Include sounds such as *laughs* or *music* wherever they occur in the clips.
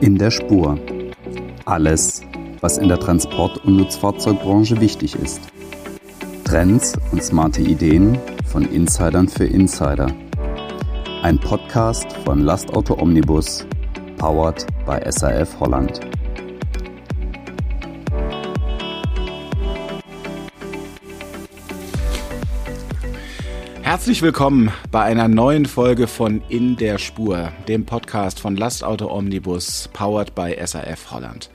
In der Spur. Alles, was in der Transport- und Nutzfahrzeugbranche wichtig ist. Trends und smarte Ideen von Insidern für Insider. Ein Podcast von Lastauto Omnibus, powered by SAF Holland. Herzlich willkommen bei einer neuen Folge von In der Spur, dem Podcast von Lastauto Omnibus, powered by SAF Holland.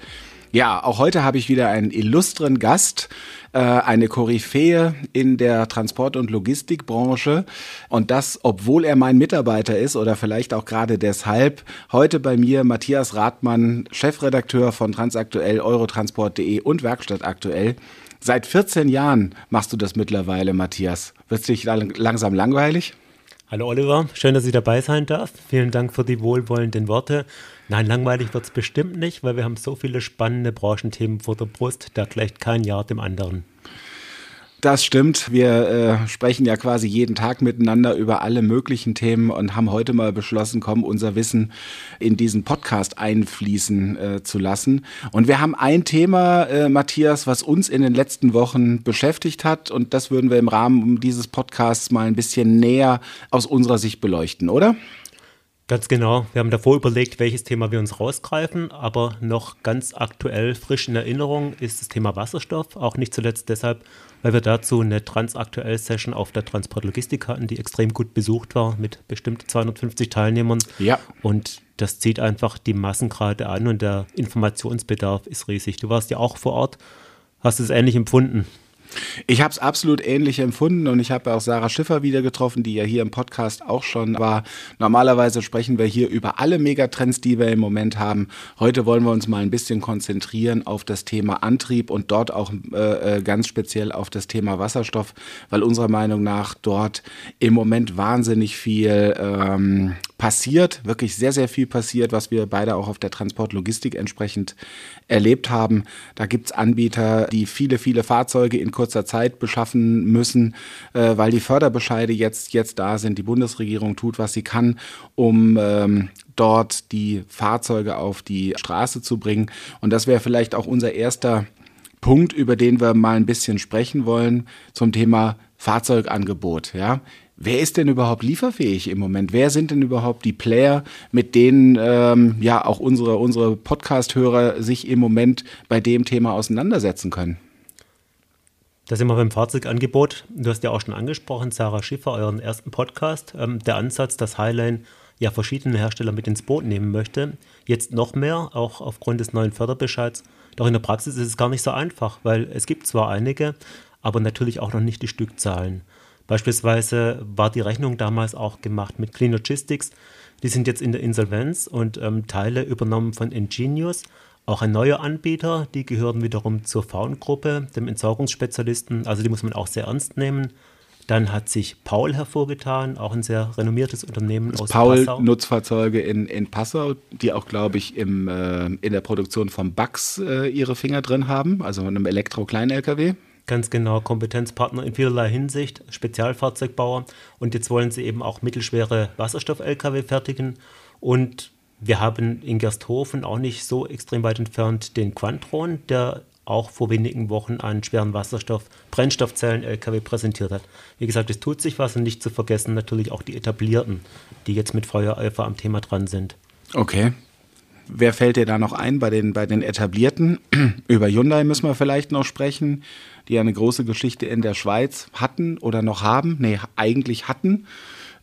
Ja, auch heute habe ich wieder einen illustren Gast, äh, eine Koryphäe in der Transport- und Logistikbranche. Und das, obwohl er mein Mitarbeiter ist oder vielleicht auch gerade deshalb. Heute bei mir Matthias Rathmann, Chefredakteur von Transaktuell, Eurotransport.de und Werkstatt aktuell. Seit 14 Jahren machst du das mittlerweile, Matthias. Wird es dich langsam langweilig? Hallo Oliver, schön, dass ich dabei sein darf. Vielen Dank für die wohlwollenden Worte. Nein, langweilig wird es bestimmt nicht, weil wir haben so viele spannende Branchenthemen vor der Brust, da gleicht kein Jahr dem anderen. Das stimmt. Wir äh, sprechen ja quasi jeden Tag miteinander über alle möglichen Themen und haben heute mal beschlossen, komm, unser Wissen in diesen Podcast einfließen äh, zu lassen. Und wir haben ein Thema, äh, Matthias, was uns in den letzten Wochen beschäftigt hat und das würden wir im Rahmen dieses Podcasts mal ein bisschen näher aus unserer Sicht beleuchten, oder? Ganz genau. Wir haben davor überlegt, welches Thema wir uns rausgreifen, aber noch ganz aktuell frisch in Erinnerung ist das Thema Wasserstoff. Auch nicht zuletzt deshalb, weil wir dazu eine transaktuell Session auf der Transportlogistik hatten, die extrem gut besucht war mit bestimmt 250 Teilnehmern. Ja. Und das zieht einfach die Massen gerade an und der Informationsbedarf ist riesig. Du warst ja auch vor Ort, hast es ähnlich empfunden. Ich habe es absolut ähnlich empfunden und ich habe auch Sarah Schiffer wieder getroffen, die ja hier im Podcast auch schon war. Normalerweise sprechen wir hier über alle Megatrends, die wir im Moment haben. Heute wollen wir uns mal ein bisschen konzentrieren auf das Thema Antrieb und dort auch äh, äh ganz speziell auf das Thema Wasserstoff, weil unserer Meinung nach dort im Moment wahnsinnig viel ähm, passiert, wirklich sehr, sehr viel passiert, was wir beide auch auf der Transportlogistik entsprechend erlebt haben. Da gibt's Anbieter, die viele, viele Fahrzeuge in kurzer Zeit beschaffen müssen, äh, weil die Förderbescheide jetzt, jetzt da sind. Die Bundesregierung tut, was sie kann, um ähm, dort die Fahrzeuge auf die Straße zu bringen. Und das wäre vielleicht auch unser erster Punkt, über den wir mal ein bisschen sprechen wollen zum Thema Fahrzeugangebot. Ja, Wer ist denn überhaupt lieferfähig im Moment? Wer sind denn überhaupt die Player, mit denen ähm, ja auch unsere, unsere Podcast-Hörer sich im Moment bei dem Thema auseinandersetzen können? Da sind wir beim Fahrzeugangebot. Du hast ja auch schon angesprochen, Sarah Schiffer, euren ersten Podcast. Ähm, der Ansatz, dass Highline ja verschiedene Hersteller mit ins Boot nehmen möchte. Jetzt noch mehr, auch aufgrund des neuen Förderbescheids. Doch in der Praxis ist es gar nicht so einfach, weil es gibt zwar einige, aber natürlich auch noch nicht die Stückzahlen. Beispielsweise war die Rechnung damals auch gemacht mit Clean Logistics. Die sind jetzt in der Insolvenz und ähm, Teile übernommen von Ingenius. Auch ein neuer Anbieter, die gehören wiederum zur Faun-Gruppe, dem Entsorgungsspezialisten. Also die muss man auch sehr ernst nehmen. Dann hat sich Paul hervorgetan, auch ein sehr renommiertes Unternehmen aus Paul Passau. Nutzfahrzeuge in, in Passau, die auch, glaube ich, im, äh, in der Produktion von Bugs äh, ihre Finger drin haben, also einem Elektro-Klein-LKW. Ganz genau, Kompetenzpartner in vielerlei Hinsicht, Spezialfahrzeugbauer. Und jetzt wollen sie eben auch mittelschwere Wasserstoff-Lkw fertigen. Und wir haben in Gersthofen auch nicht so extrem weit entfernt den Quantron, der auch vor wenigen Wochen einen schweren Wasserstoff-Brennstoffzellen-LKW präsentiert hat. Wie gesagt, es tut sich was und nicht zu vergessen natürlich auch die etablierten, die jetzt mit Feuereifer am Thema dran sind. Okay. Wer fällt dir da noch ein bei den, bei den etablierten? *clears throat* Über Hyundai müssen wir vielleicht noch sprechen die eine große Geschichte in der Schweiz hatten oder noch haben, nee, eigentlich hatten,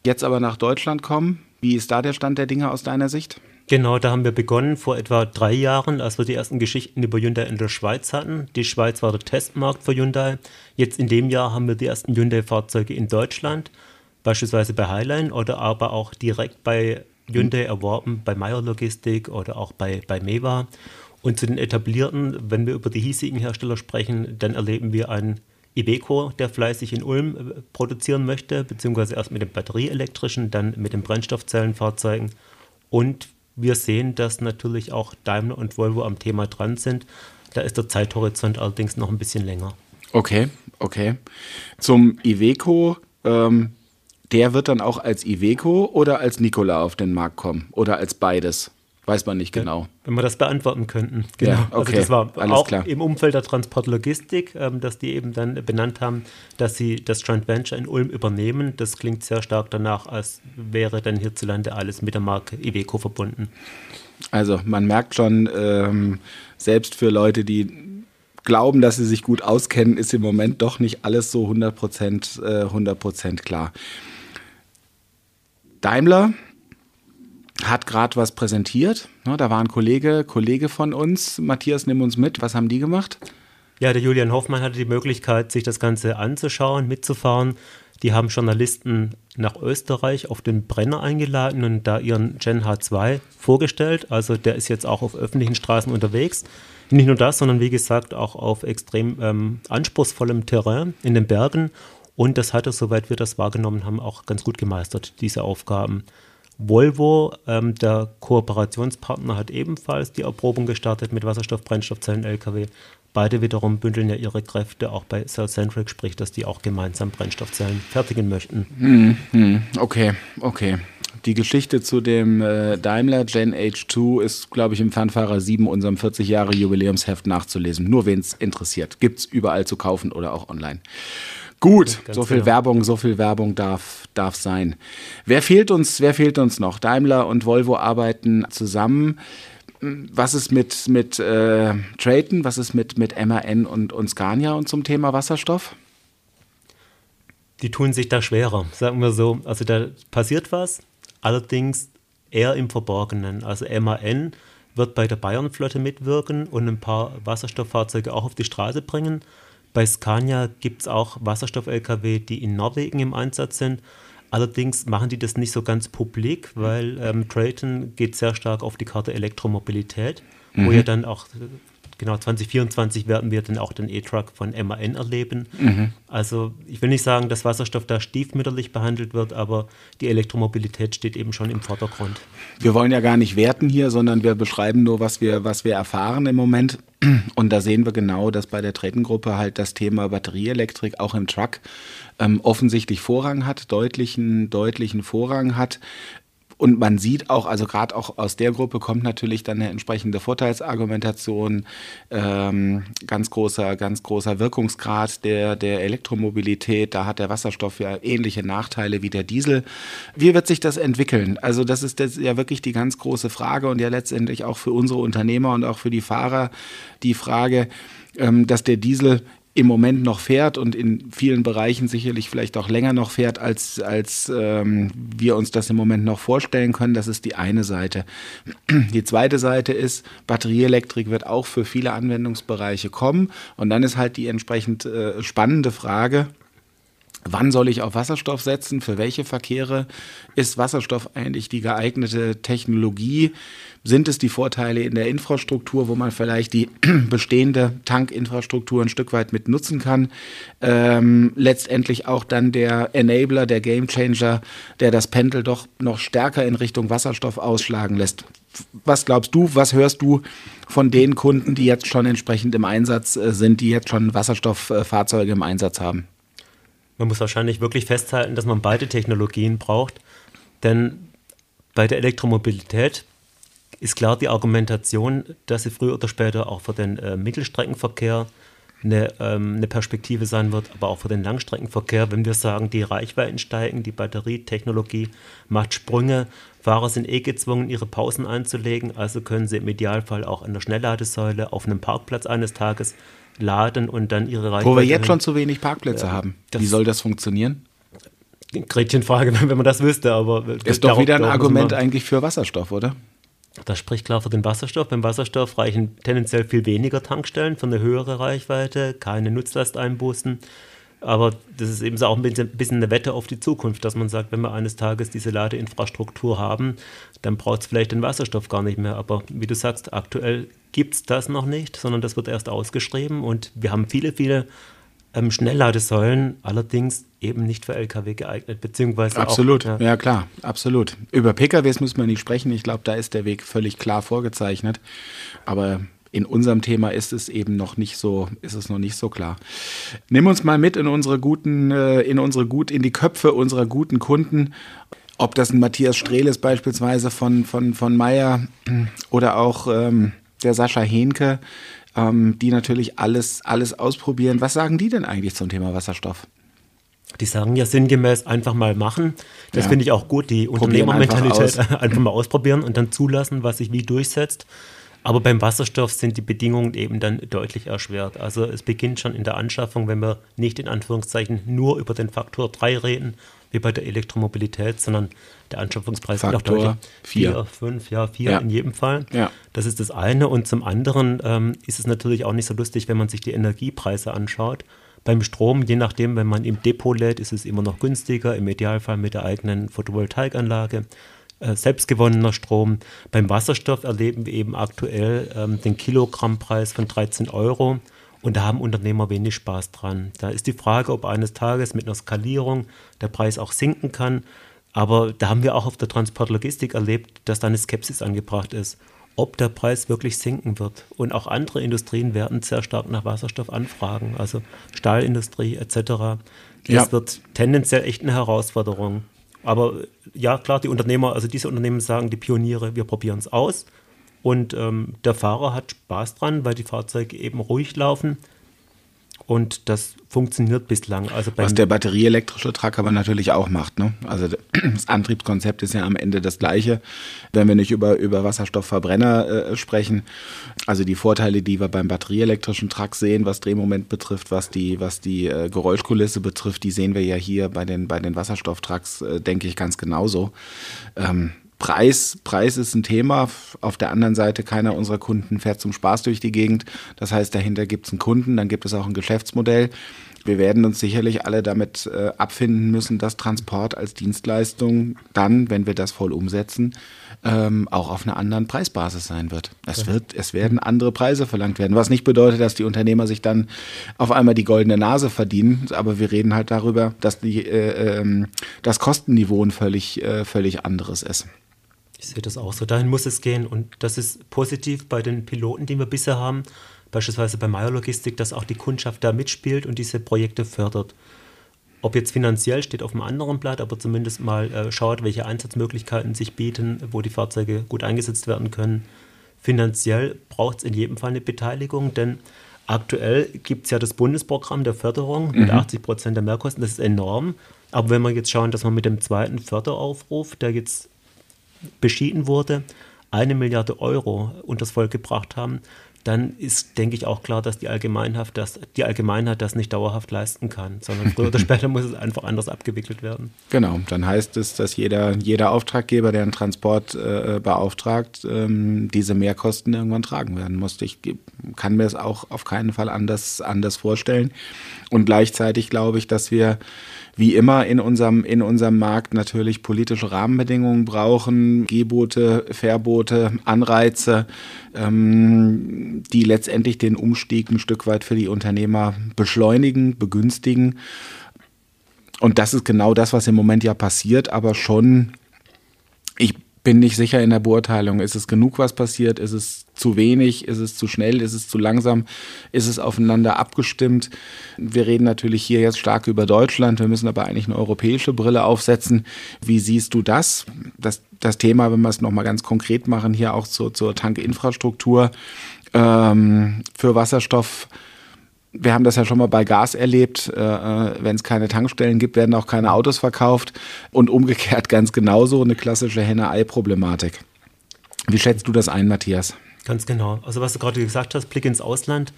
jetzt aber nach Deutschland kommen. Wie ist da der Stand der Dinge aus deiner Sicht? Genau, da haben wir begonnen vor etwa drei Jahren, als wir die ersten Geschichten über Hyundai in der Schweiz hatten. Die Schweiz war der Testmarkt für Hyundai. Jetzt in dem Jahr haben wir die ersten Hyundai-Fahrzeuge in Deutschland, beispielsweise bei Highline oder aber auch direkt bei Hyundai erworben, bei Meyer Logistik oder auch bei, bei Meva. Und zu den etablierten, wenn wir über die hiesigen Hersteller sprechen, dann erleben wir einen Iveco, der fleißig in Ulm äh, produzieren möchte, beziehungsweise erst mit dem batterieelektrischen, dann mit den Brennstoffzellenfahrzeugen. Und wir sehen, dass natürlich auch Daimler und Volvo am Thema dran sind. Da ist der Zeithorizont allerdings noch ein bisschen länger. Okay, okay. Zum Iveco, ähm, der wird dann auch als Iveco oder als Nikola auf den Markt kommen oder als beides? Weiß man nicht genau. Wenn wir das beantworten könnten. Genau. Ja, okay. Also das war Alles auch klar. im Umfeld der Transportlogistik, ähm, dass die eben dann benannt haben, dass sie das Joint Venture in Ulm übernehmen. Das klingt sehr stark danach, als wäre dann hierzulande alles mit der Marke Iveco verbunden. Also man merkt schon, ähm, selbst für Leute, die glauben, dass sie sich gut auskennen, ist im Moment doch nicht alles so 100%, äh, 100 klar. Daimler hat gerade was präsentiert. Da war ein Kollege, Kollege von uns. Matthias, nimm uns mit. Was haben die gemacht? Ja, der Julian Hoffmann hatte die Möglichkeit, sich das Ganze anzuschauen, mitzufahren. Die haben Journalisten nach Österreich auf den Brenner eingeladen und da ihren Gen H2 vorgestellt. Also der ist jetzt auch auf öffentlichen Straßen unterwegs. Nicht nur das, sondern wie gesagt auch auf extrem ähm, anspruchsvollem Terrain in den Bergen. Und das hat er, soweit wir das wahrgenommen haben, auch ganz gut gemeistert, diese Aufgaben. Volvo, ähm, der Kooperationspartner, hat ebenfalls die Erprobung gestartet mit Wasserstoff-Brennstoffzellen-Lkw. Beide wiederum bündeln ja ihre Kräfte auch bei Cellcentric, sprich, dass die auch gemeinsam Brennstoffzellen fertigen möchten. Hm, hm, okay, okay. Die Geschichte zu dem äh, Daimler Gen H2 ist, glaube ich, im Fernfahrer 7 unserem 40 Jahre Jubiläumsheft nachzulesen. Nur wen es interessiert. Gibt es überall zu kaufen oder auch online. Gut, so viel genau. Werbung, so viel Werbung darf, darf sein. Wer fehlt uns, wer fehlt uns noch? Daimler und Volvo arbeiten zusammen. Was ist mit, mit äh, Trayton? Was ist mit, mit MAN und, und Scania und zum Thema Wasserstoff? Die tun sich da schwerer, sagen wir so. Also da passiert was, allerdings eher im Verborgenen. Also MAN wird bei der Bayernflotte mitwirken und ein paar Wasserstofffahrzeuge auch auf die Straße bringen. Bei Scania gibt es auch Wasserstoff-Lkw, die in Norwegen im Einsatz sind. Allerdings machen die das nicht so ganz publik, weil ähm, Trayton geht sehr stark auf die Karte Elektromobilität, mhm. wo ja dann auch genau 2024 werden wir dann auch den E-Truck von MAN erleben. Mhm. Also ich will nicht sagen, dass Wasserstoff da stiefmütterlich behandelt wird, aber die Elektromobilität steht eben schon im Vordergrund. Wir wollen ja gar nicht werten hier, sondern wir beschreiben nur, was wir, was wir erfahren im Moment. Und da sehen wir genau, dass bei der Tretengruppe halt das Thema Batterieelektrik auch im Truck ähm, offensichtlich Vorrang hat, deutlichen, deutlichen Vorrang hat. Und man sieht auch, also gerade auch aus der Gruppe kommt natürlich dann eine entsprechende Vorteilsargumentation, ähm, ganz großer, ganz großer Wirkungsgrad der, der Elektromobilität. Da hat der Wasserstoff ja ähnliche Nachteile wie der Diesel. Wie wird sich das entwickeln? Also das ist das ja wirklich die ganz große Frage und ja letztendlich auch für unsere Unternehmer und auch für die Fahrer die Frage, ähm, dass der Diesel im Moment noch fährt und in vielen Bereichen sicherlich vielleicht auch länger noch fährt, als, als ähm, wir uns das im Moment noch vorstellen können. Das ist die eine Seite. Die zweite Seite ist, Batterieelektrik wird auch für viele Anwendungsbereiche kommen. Und dann ist halt die entsprechend äh, spannende Frage, Wann soll ich auf Wasserstoff setzen? Für welche Verkehre ist Wasserstoff eigentlich die geeignete Technologie? Sind es die Vorteile in der Infrastruktur, wo man vielleicht die *clears throat* bestehende Tankinfrastruktur ein Stück weit mit nutzen kann? Ähm, letztendlich auch dann der Enabler, der Gamechanger, der das Pendel doch noch stärker in Richtung Wasserstoff ausschlagen lässt. Was glaubst du, was hörst du von den Kunden, die jetzt schon entsprechend im Einsatz äh, sind, die jetzt schon Wasserstofffahrzeuge im Einsatz haben? Man muss wahrscheinlich wirklich festhalten, dass man beide Technologien braucht, denn bei der Elektromobilität ist klar die Argumentation, dass sie früher oder später auch für den äh, Mittelstreckenverkehr eine, ähm, eine, Perspektive sein wird, aber auch für den Langstreckenverkehr, wenn wir sagen, die Reichweiten steigen, die Batterietechnologie macht Sprünge, Fahrer sind eh gezwungen, ihre Pausen einzulegen, also können sie im Idealfall auch an der Schnellladesäule auf einem Parkplatz eines Tages laden und dann ihre Reichweite. Wo wir jetzt schon zu wenig Parkplätze ja, haben. Wie soll das funktionieren? Gretchenfrage, *laughs* wenn man das wüsste, aber. Ist doch wieder ein Argument eigentlich für Wasserstoff, oder? Das spricht klar für den Wasserstoff. Beim Wasserstoff reichen tendenziell viel weniger Tankstellen für eine höhere Reichweite, keine Nutzlasteinbußen. Aber das ist eben auch ein bisschen eine Wette auf die Zukunft, dass man sagt, wenn wir eines Tages diese Ladeinfrastruktur haben, dann braucht es vielleicht den Wasserstoff gar nicht mehr. Aber wie du sagst, aktuell gibt es das noch nicht, sondern das wird erst ausgeschrieben und wir haben viele, viele ähm, Schnellladesäulen, allerdings eben nicht für Lkw geeignet, beziehungsweise Absolut, auch, ja. ja. klar, absolut. Über PKWs muss man nicht sprechen, ich glaube, da ist der Weg völlig klar vorgezeichnet, aber in unserem Thema ist es eben noch nicht so, ist es noch nicht so klar. Nimm uns mal mit in unsere guten, äh, in unsere gut, in die Köpfe unserer guten Kunden. Ob das ein Matthias Strehl ist beispielsweise von, von, von Meyer oder auch ähm, der Sascha Henke, ähm, die natürlich alles, alles ausprobieren. Was sagen die denn eigentlich zum Thema Wasserstoff? Die sagen ja sinngemäß einfach mal machen. Das ja. finde ich auch gut, die Unternehmermentalität einfach, *laughs* einfach, mal ausprobieren und dann zulassen, was sich wie durchsetzt. Aber beim Wasserstoff sind die Bedingungen eben dann deutlich erschwert. Also es beginnt schon in der Anschaffung, wenn wir nicht in Anführungszeichen nur über den Faktor 3 reden, wie bei der Elektromobilität, sondern der Anschaffungspreis Faktor ist auch deutlich 4, 5, ja, 4 ja. in jedem Fall. Ja. Das ist das eine. Und zum anderen ähm, ist es natürlich auch nicht so lustig, wenn man sich die Energiepreise anschaut. Beim Strom, je nachdem, wenn man im Depot lädt, ist es immer noch günstiger, im Idealfall mit der eigenen Photovoltaikanlage. Äh, selbstgewonnener Strom. Beim Wasserstoff erleben wir eben aktuell ähm, den Kilogrammpreis von 13 Euro und da haben Unternehmer wenig Spaß dran. Da ist die Frage, ob eines Tages mit einer Skalierung der Preis auch sinken kann. Aber da haben wir auch auf der Transportlogistik erlebt, dass da eine Skepsis angebracht ist ob der Preis wirklich sinken wird. Und auch andere Industrien werden sehr stark nach Wasserstoff anfragen, also Stahlindustrie etc. Das ja. wird tendenziell echt eine Herausforderung. Aber ja, klar, die Unternehmer, also diese Unternehmen sagen, die Pioniere, wir probieren es aus. Und ähm, der Fahrer hat Spaß dran, weil die Fahrzeuge eben ruhig laufen. Und das funktioniert bislang. Also Was der batterieelektrische Truck aber natürlich auch macht. Ne? Also *clears throat* das Antriebskonzept ist ja am Ende das gleiche, wenn wir nicht über, über Wasserstoffverbrenner äh, sprechen. Also die Vorteile, die wir beim batterieelektrischen Truck sehen, was Drehmoment betrifft, was die, was die äh, Geräuschkulisse betrifft, die sehen wir ja hier bei den, bei den Wasserstofftrucks, äh, denke ich, ganz genauso. Ähm, Preis, Preis ist ein Thema. Auf der anderen Seite, keiner unserer Kunden fährt zum Spaß durch die Gegend. Das heißt, dahinter gibt es einen Kunden, dann gibt es auch ein Geschäftsmodell. Wir werden uns sicherlich alle damit äh, abfinden müssen, dass Transport als Dienstleistung dann, wenn wir das voll umsetzen, ähm, auch auf einer anderen Preisbasis sein wird. Es, wird. es werden andere Preise verlangt werden, was nicht bedeutet, dass die Unternehmer sich dann auf einmal die goldene Nase verdienen, aber wir reden halt darüber, dass die, äh, äh, das Kostenniveau ein völlig, äh, völlig anderes ist. Ich sehe das auch so. Dahin muss es gehen. Und das ist positiv bei den Piloten, die wir bisher haben. Beispielsweise bei Meyer Logistik, dass auch die Kundschaft da mitspielt und diese Projekte fördert. Ob jetzt finanziell steht auf einem anderen Blatt, aber zumindest mal äh, schaut, welche Einsatzmöglichkeiten sich bieten, wo die Fahrzeuge gut eingesetzt werden können. Finanziell braucht es in jedem Fall eine Beteiligung, denn aktuell gibt es ja das Bundesprogramm der Förderung mit mhm. 80 Prozent der Mehrkosten. Das ist enorm. Aber wenn wir jetzt schauen, dass wir mit dem zweiten Förderaufruf, der jetzt beschieden wurde, eine Milliarde Euro unters Volk gebracht haben, dann ist, denke ich, auch klar, dass die Allgemeinheit das, die Allgemeinheit das nicht dauerhaft leisten kann, sondern früher oder *laughs* später muss es einfach anders abgewickelt werden. Genau, dann heißt es, dass jeder, jeder Auftraggeber, der einen Transport äh, beauftragt, ähm, diese Mehrkosten irgendwann tragen werden muss. Ich kann mir es auch auf keinen Fall anders, anders vorstellen. Und gleichzeitig glaube ich, dass wir wie immer in unserem, in unserem Markt natürlich politische Rahmenbedingungen brauchen, Gebote, Verbote, Anreize, ähm, die letztendlich den Umstieg ein Stück weit für die Unternehmer beschleunigen, begünstigen. Und das ist genau das, was im Moment ja passiert, aber schon, bin nicht sicher in der Beurteilung. Ist es genug, was passiert? Ist es zu wenig? Ist es zu schnell? Ist es zu langsam? Ist es aufeinander abgestimmt? Wir reden natürlich hier jetzt stark über Deutschland. Wir müssen aber eigentlich eine europäische Brille aufsetzen. Wie siehst du das? Das, das Thema, wenn wir es nochmal ganz konkret machen, hier auch zur, zur Tankinfrastruktur ähm, für Wasserstoff wir haben das ja schon mal bei Gas erlebt. Äh, äh Wenn es keine Tankstellen gibt, werden auch keine Autos verkauft. Und umgekehrt *laughs* ganz genauso eine klassische Henne-Ei-Problematik. Wie schätzt du das ein, Matthias? Ganz genau. Also was du gerade gesagt hast, Blick ins Ausland,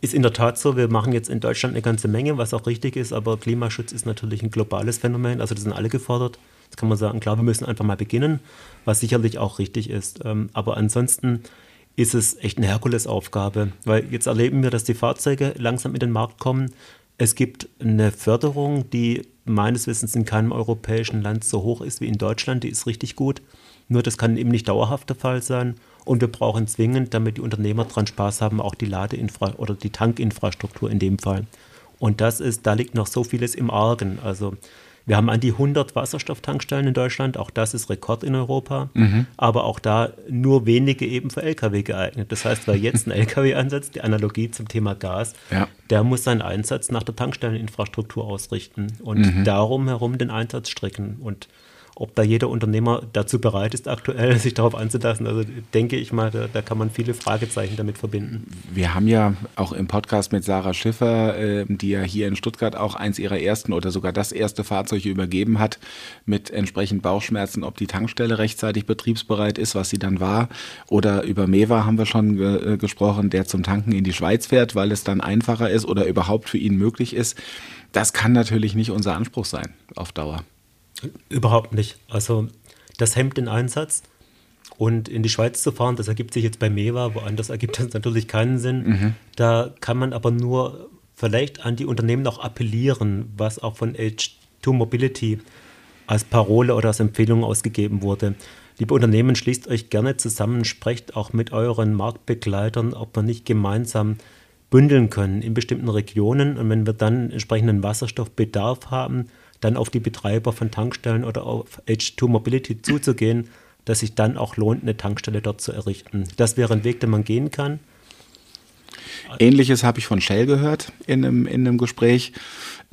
ist in der Tat so. Wir machen jetzt in Deutschland eine ganze Menge, was auch richtig ist, aber Klimaschutz ist natürlich ein globales Phänomen. Also das sind alle gefordert. Jetzt kann man sagen, klar, wir müssen einfach mal beginnen, was sicherlich auch richtig ist. Ähm, aber ansonsten ist es echt eine Herkulesaufgabe, weil jetzt erleben wir, dass die Fahrzeuge langsam in den Markt kommen. Es gibt eine Förderung, die meines Wissens in keinem europäischen Land so hoch ist wie in Deutschland. Die ist richtig gut. Nur das kann eben nicht dauerhaft der Fall sein. Und wir brauchen zwingend, damit die Unternehmer dran Spaß haben, auch die Ladeinfra oder die Tankinfrastruktur in dem Fall. Und das ist, da liegt noch so vieles im Argen. Also Wir haben an die 100 Wasserstofftankstellen in Deutschland, auch das ist Rekord in Europa, mhm. aber auch da nur wenige eben für Lkw geeignet. Das heißt, wer jetzt einen *laughs* Lkw ansetzt, die Analogie zum Thema Gas, ja. der muss seinen Einsatz nach der Tankstelleninfrastruktur ausrichten und mhm. darum herum den Einsatz strecken. Und ob da jeder Unternehmer dazu bereit ist, aktuell *laughs* sich darauf anzulassen, also denke ich mal, da, da, kann man viele Fragezeichen damit verbinden. Wir haben ja auch im Podcast mit Sarah Schiffer, äh, die ja hier in Stuttgart auch eins ihrer ersten oder sogar das erste Fahrzeug übergeben hat, mit entsprechend Bauchschmerzen, ob die Tankstelle rechtzeitig betriebsbereit ist, was sie dann war. Oder über Mewa haben wir schon ge äh, gesprochen, der zum Tanken in die Schweiz fährt, weil es dann einfacher ist oder überhaupt für ihn möglich ist. Das kann natürlich nicht unser Anspruch sein auf Dauer. Überhaupt nicht. Also das hemmt den Einsatz. Und in die Schweiz zu fahren, das ergibt sich jetzt bei Mewa, woanders ergibt das natürlich keinen Sinn. Mhm. Da kann man aber nur vielleicht an die Unternehmen auch appellieren, was auch von H2 Mobility als Parole oder als Empfehlung ausgegeben wurde. Liebe Unternehmen, schließt euch gerne zusammen, sprecht auch mit euren Marktbegleitern, ob wir nicht gemeinsam bündeln können in bestimmten Regionen. Und wenn wir dann entsprechenden Wasserstoffbedarf haben, dann auf die Betreiber von Tankstellen oder auf H2 Mobility zuzugehen, dass sich dann auch lohnt, eine Tankstelle dort zu errichten. Das wäre ein Weg, den man gehen kann. Ähnliches habe ich von Shell gehört in einem, in einem Gespräch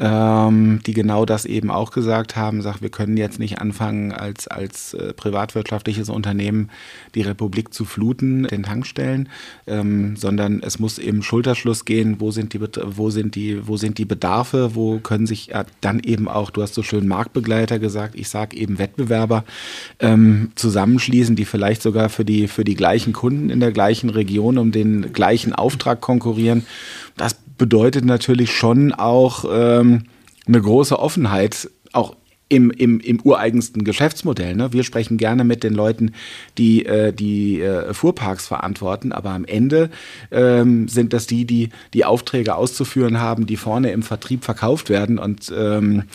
ähm, die genau das eben auch gesagt haben, sagt, wir können jetzt nicht anfangen, als, als äh, privatwirtschaftliches Unternehmen die Republik zu fluten, den Tankstellen, ähm, sondern es muss im Schulterschluss gehen, wo sind die, wo sind die, wo sind die Bedarfe, wo können sich ja, dann eben auch, du hast so schön Marktbegleiter gesagt, ich sage eben Wettbewerber, ähm, zusammenschließen, die vielleicht sogar für die, für die gleichen Kunden in der gleichen Region um den gleichen Auftrag konkurrieren. Das bedeutet natürlich schon auch ähm, eine große Offenheit, auch im, im, im ureigensten Geschäftsmodell. Ne? Wir sprechen gerne mit den Leuten, die äh, die äh, Fuhrparks verantworten, aber am Ende ähm, sind das die, die die Aufträge auszuführen haben, die vorne im Vertrieb verkauft werden und ähm,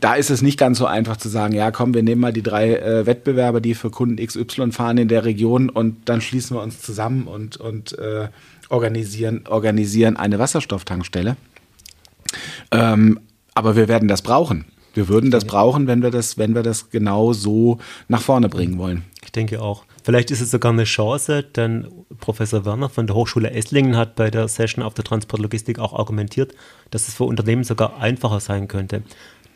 da ist es nicht ganz so einfach zu sagen, ja komm, wir nehmen mal die drei äh, Wettbewerber, die für Kunden XY fahren in der Region und dann schließen wir uns zusammen und, und äh, organisieren, organisieren eine Wasserstofftankstelle. Ähm, aber wir werden das brauchen. Wir würden das brauchen, wenn wir das, wenn wir das genau so nach vorne bringen wollen. Ich denke auch. Vielleicht ist es sogar eine Chance, denn Professor Werner von der Hochschule Esslingen hat bei der Session auf der Transportlogistik auch argumentiert, dass es für Unternehmen sogar einfacher sein könnte.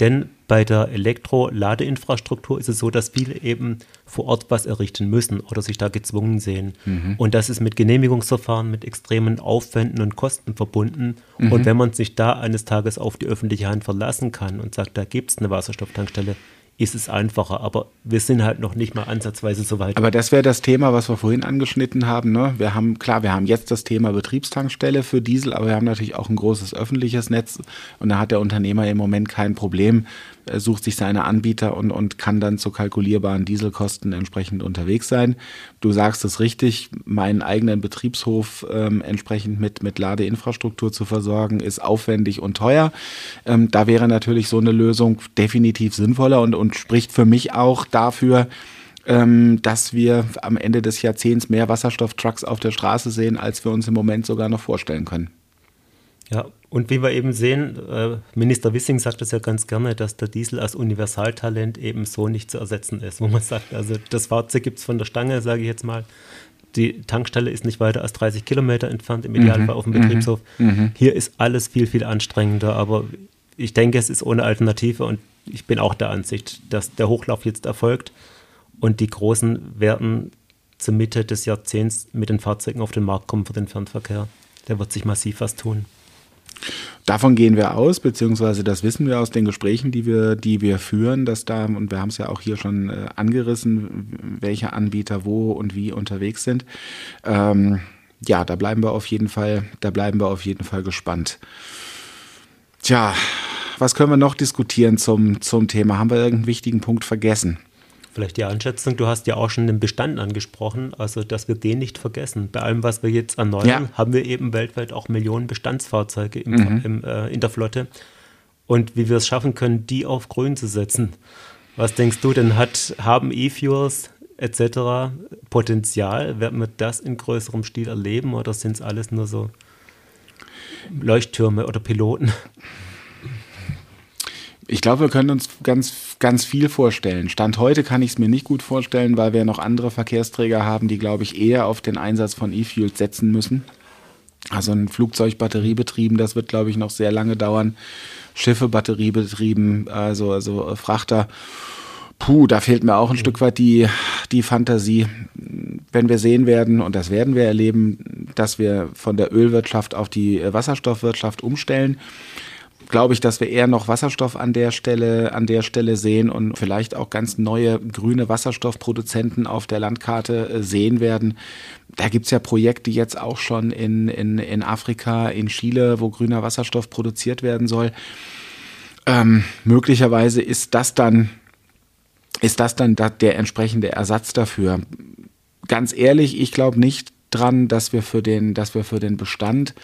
Denn bei der Elektroladeinfrastruktur ist es so, dass viele eben vor Ort was errichten müssen oder sich da gezwungen sehen. Mhm. Und das ist mit Genehmigungsverfahren, mit extremen Aufwänden und Kosten verbunden. Mhm. Und wenn man sich da eines Tages auf die öffentliche Hand verlassen kann und sagt, da gibt es eine Wasserstofftankstelle, ist es einfacher. Aber wir sind halt noch nicht mal ansatzweise so weit. Aber das wäre das Thema, was wir vorhin angeschnitten haben. Ne? Wir haben, klar, wir haben jetzt das Thema Betriebstankstelle für Diesel, aber wir haben natürlich auch ein großes öffentliches Netz und da hat der Unternehmer im Moment kein Problem, sucht sich seine Anbieter und, und kann dann zu kalkulierbaren Dieselkosten entsprechend unterwegs sein. Du sagst es richtig, meinen eigenen Betriebshof ähm, entsprechend mit, mit Ladeinfrastruktur zu versorgen, ist aufwendig und teuer. Ähm, da wäre natürlich so eine Lösung definitiv sinnvoller und, und spricht für mich auch dafür, ähm, dass wir am Ende des Jahrzehnts mehr Wasserstofftrucks auf der Straße sehen, als wir uns im Moment sogar noch vorstellen können. Ja, und wie wir eben sehen, äh, Minister Wissing sagt das ja ganz gerne, dass der Diesel als Universaltalent eben so nicht zu ersetzen ist, wo man sagt, also das Fahrzeug gibt es von der Stange, sage ich jetzt mal. Die Tankstelle ist nicht weiter als 30 Kilometer entfernt, im Idealfall mhm. auf dem Betriebshof. Mhm. mhm. Hier ist alles viel, viel anstrengender, aber ich denke, es ist ohne Alternative und ich bin auch der Ansicht, dass der Hochlauf jetzt erfolgt und die Großen werden zur Mitte des Jahrzehnts mit den Fahrzeugen auf den Markt kommen für den Fernverkehr. Der wird sich massiv was tun. Davon gehen wir aus, beziehungsweise das wissen wir aus den Gesprächen, die wir, die wir führen, dass da, und wir haben es ja auch hier schon äh, angerissen, welche Anbieter wo und wie unterwegs sind. Ähm, ja, da bleiben wir auf jeden Fall, da bleiben wir auf jeden Fall gespannt. Tja, was können wir noch diskutieren zum, zum Thema? Haben wir irgendeinen wichtigen Punkt vergessen? Vielleicht die Einschätzung, du hast ja auch schon den Bestand angesprochen, also dass wir den nicht vergessen. Bei allem, was wir jetzt erneuern, ja. haben wir eben weltweit auch Millionen Bestandsfahrzeuge im, mhm. im, äh, in der Flotte. Und wie wir es schaffen können, die auf grün zu setzen. Was denkst du denn, hat, haben E-Fuels etc. Potenzial? Werden wir das in größerem Stil erleben oder sind es alles nur so Leuchttürme oder Piloten? Ich glaube, wir können uns ganz, ganz viel vorstellen. Stand heute kann ich es mir nicht gut vorstellen, weil wir noch andere Verkehrsträger haben, die, glaube ich, eher auf den Einsatz von E-Fuels setzen müssen. Also ein Flugzeug batteriebetrieben, das wird, glaube ich, noch sehr lange dauern. Schiffe batteriebetrieben, also, also Frachter. Puh, da fehlt mir auch ein Stück weit die, die Fantasie. Wenn wir sehen werden, und das werden wir erleben, dass wir von der Ölwirtschaft auf die Wasserstoffwirtschaft umstellen, glaube ich, dass wir eher noch Wasserstoff an der Stelle, an der Stelle sehen und vielleicht auch ganz neue grüne Wasserstoffproduzenten auf der Landkarte äh, sehen werden. Da gibt es ja Projekte jetzt auch schon in, in, in Afrika, in Chile, wo grüner Wasserstoff produziert werden soll. Ähm, möglicherweise ist das dann, ist das dann der entsprechende Ersatz dafür. Ganz ehrlich, ich glaube nicht dran, dass wir für den, dass wir für den Bestand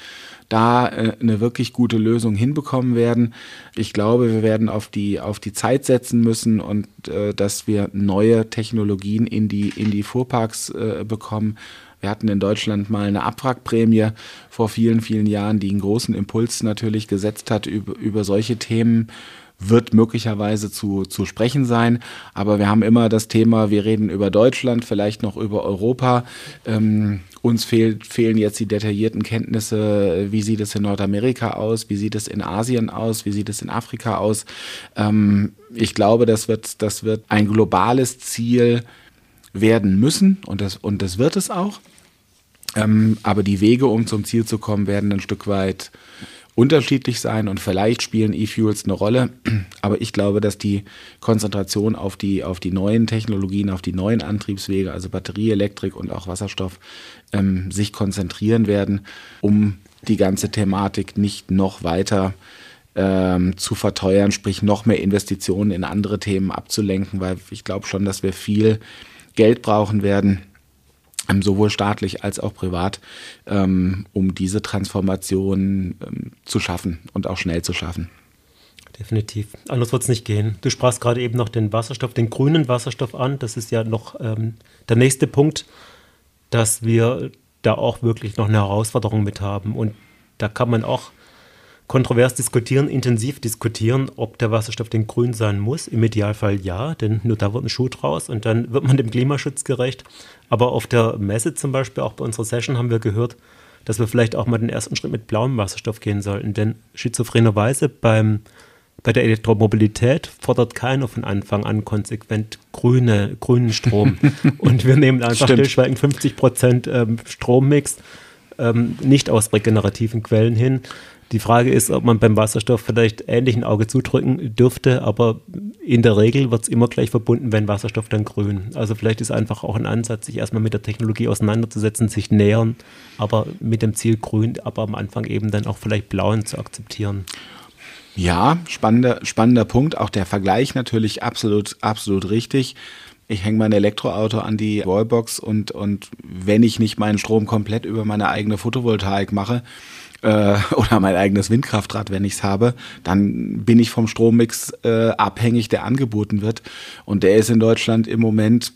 da äh, eine wirklich gute Lösung hinbekommen werden. Ich glaube, wir werden auf die, auf die Zeit setzen müssen und äh, dass wir neue Technologien in die, in die Fuhrparks äh, bekommen. Wir hatten in Deutschland mal eine Abwrackprämie vor vielen, vielen Jahren, die einen großen Impuls natürlich gesetzt hat über, über solche Themen wird möglicherweise zu, zu sprechen sein. Aber wir haben immer das Thema, wir reden über Deutschland, vielleicht noch über Europa. Ähm, uns fehlt, fehlen jetzt die detaillierten Kenntnisse, wie sieht es in Nordamerika aus, wie sieht es in Asien aus, wie sieht es in Afrika aus. Ähm, ich glaube, das wird, das wird ein globales Ziel werden müssen und das, und das wird es auch. Ähm, aber die Wege, um zum Ziel zu kommen, werden ein Stück weit unterschiedlich sein und vielleicht spielen E-Fuels eine Rolle. Aber ich glaube, dass die Konzentration auf die, auf die neuen Technologien, auf die neuen Antriebswege, also Batterie, Elektrik und auch Wasserstoff, ähm, sich konzentrieren werden, um die ganze Thematik nicht noch weiter ähm, zu verteuern, sprich noch mehr Investitionen in andere Themen abzulenken, weil ich glaube schon, dass wir viel Geld brauchen werden sowohl staatlich als auch privat, ähm, um diese Transformation ähm, zu schaffen und auch schnell zu schaffen. Definitiv. Anders wird es nicht gehen. Du sprachst gerade eben noch den Wasserstoff, den grünen Wasserstoff an. Das ist ja noch ähm, der nächste Punkt, dass wir da auch wirklich noch eine Herausforderung mit haben. Und da kann man auch kontrovers diskutieren, intensiv diskutieren, ob der Wasserstoff denn grün sein muss. Im Idealfall ja, denn nur da wird ein Schuh draus und dann wird man dem Klimaschutz gerecht. Aber auf der Messe zum Beispiel, auch bei unserer Session, haben wir gehört, dass wir vielleicht auch mal den ersten Schritt mit blauem Wasserstoff gehen sollten. Denn schizophrenerweise beim, bei der Elektromobilität fordert keiner von Anfang an konsequent grüne, grünen Strom. *laughs* und wir nehmen einfach stillschweigend 50 Prozent ähm, Strommix ähm, nicht aus regenerativen Quellen hin. Die Frage ist, ob man beim Wasserstoff vielleicht ähnlich ein Auge zudrücken dürfte, aber in der Regel wird es immer gleich verbunden, wenn Wasserstoff dann grün. Also vielleicht ist einfach auch ein Ansatz, sich erstmal mit der Technologie auseinanderzusetzen, sich nähern, aber mit dem Ziel grün, aber am Anfang eben dann auch vielleicht blauen zu akzeptieren. Ja, spannender, spannender Punkt. Auch der Vergleich natürlich absolut, absolut richtig. Ich hänge mein Elektroauto an die Wallbox und, und wenn ich nicht meinen Strom komplett über meine eigene Photovoltaik mache, äh, *laughs* oder mein eigenes Windkraftrad, wenn ich es habe, dann bin ich vom Strommix äh, abhängig, der angeboten wird. Und der ist in Deutschland im Moment,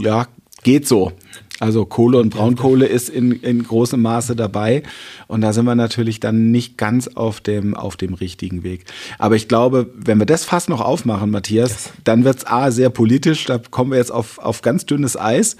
ja, geht so. Also Kohle und Braunkohle ist in, in großem Maße dabei. Und da sind wir natürlich dann nicht ganz auf dem, auf dem richtigen Weg. Aber ich glaube, wenn wir das fast noch aufmachen, Matthias, yes. dann wird es A sehr politisch. Da kommen wir jetzt auf, auf ganz dünnes Eis.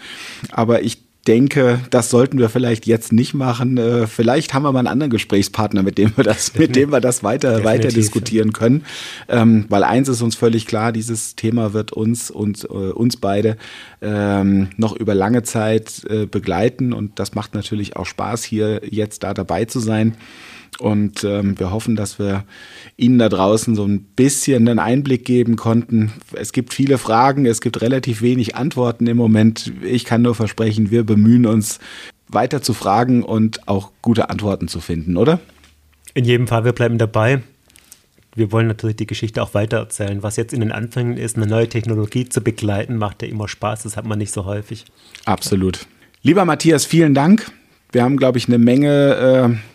Aber ich denke, das sollten wir vielleicht jetzt nicht machen. Äh, vielleicht haben wir mal einen anderen Gesprächspartner, mit dem wir das, mit dem wir das weiter, weiter diskutieren können. Ähm, weil eins ist uns völlig klar, dieses Thema wird uns und äh, uns beide ähm, noch über lange Zeit äh, begleiten und das macht natürlich auch Spaß, hier jetzt da dabei zu sein. Und ähm, wir hoffen, dass wir Ihnen da draußen so ein bisschen einen Einblick geben konnten. Es gibt viele Fragen, es gibt relativ wenig Antworten im Moment. Ich kann nur versprechen, wir bemühen uns weiter zu fragen und auch gute Antworten zu finden, oder? In jedem Fall, wir bleiben dabei. Wir wollen natürlich die Geschichte auch weitererzählen. Was jetzt in den Anfängen ist, eine neue Technologie zu begleiten, macht ja immer Spaß. Das hat man nicht so häufig. Absolut. Lieber Matthias, vielen Dank. Wir haben, glaube ich, eine Menge äh,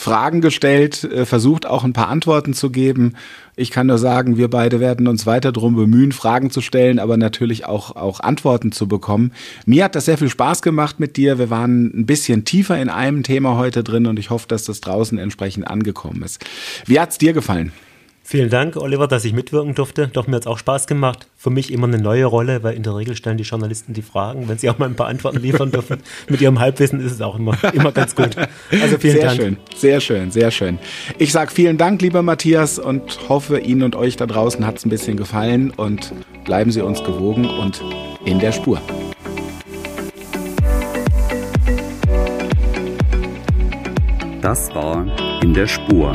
Fragen gestellt, äh, versucht auch ein paar Antworten zu geben. Ich kann nur sagen, wir beide werden uns weiter darum bemühen, Fragen zu stellen, aber natürlich auch, auch Antworten zu bekommen. Mir hat das sehr viel Spaß gemacht mit dir. Wir waren ein bisschen tiefer in einem Thema heute drin und ich hoffe, dass das draußen entsprechend angekommen ist. Wie hat es dir gefallen? Vielen Dank, Oliver, dass ich mitwirken durfte. Doch mir hat es auch Spaß gemacht. Für mich immer eine neue Rolle, weil in der Regel stellen die Journalisten die Fragen. Wenn sie auch mal ein paar Antworten liefern dürfen, *laughs* mit ihrem Halbwissen ist es auch immer, immer ganz gut. Also vielen sehr Dank. Sehr schön, sehr schön, sehr schön. Ich sage vielen Dank, lieber Matthias, und hoffe, Ihnen und euch da draußen hat es ein bisschen gefallen. Und bleiben Sie uns gewogen und in der Spur. Das war In der Spur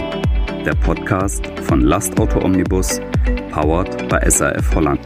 der Podcast von Lastauto Omnibus, powered bei SAF Holland.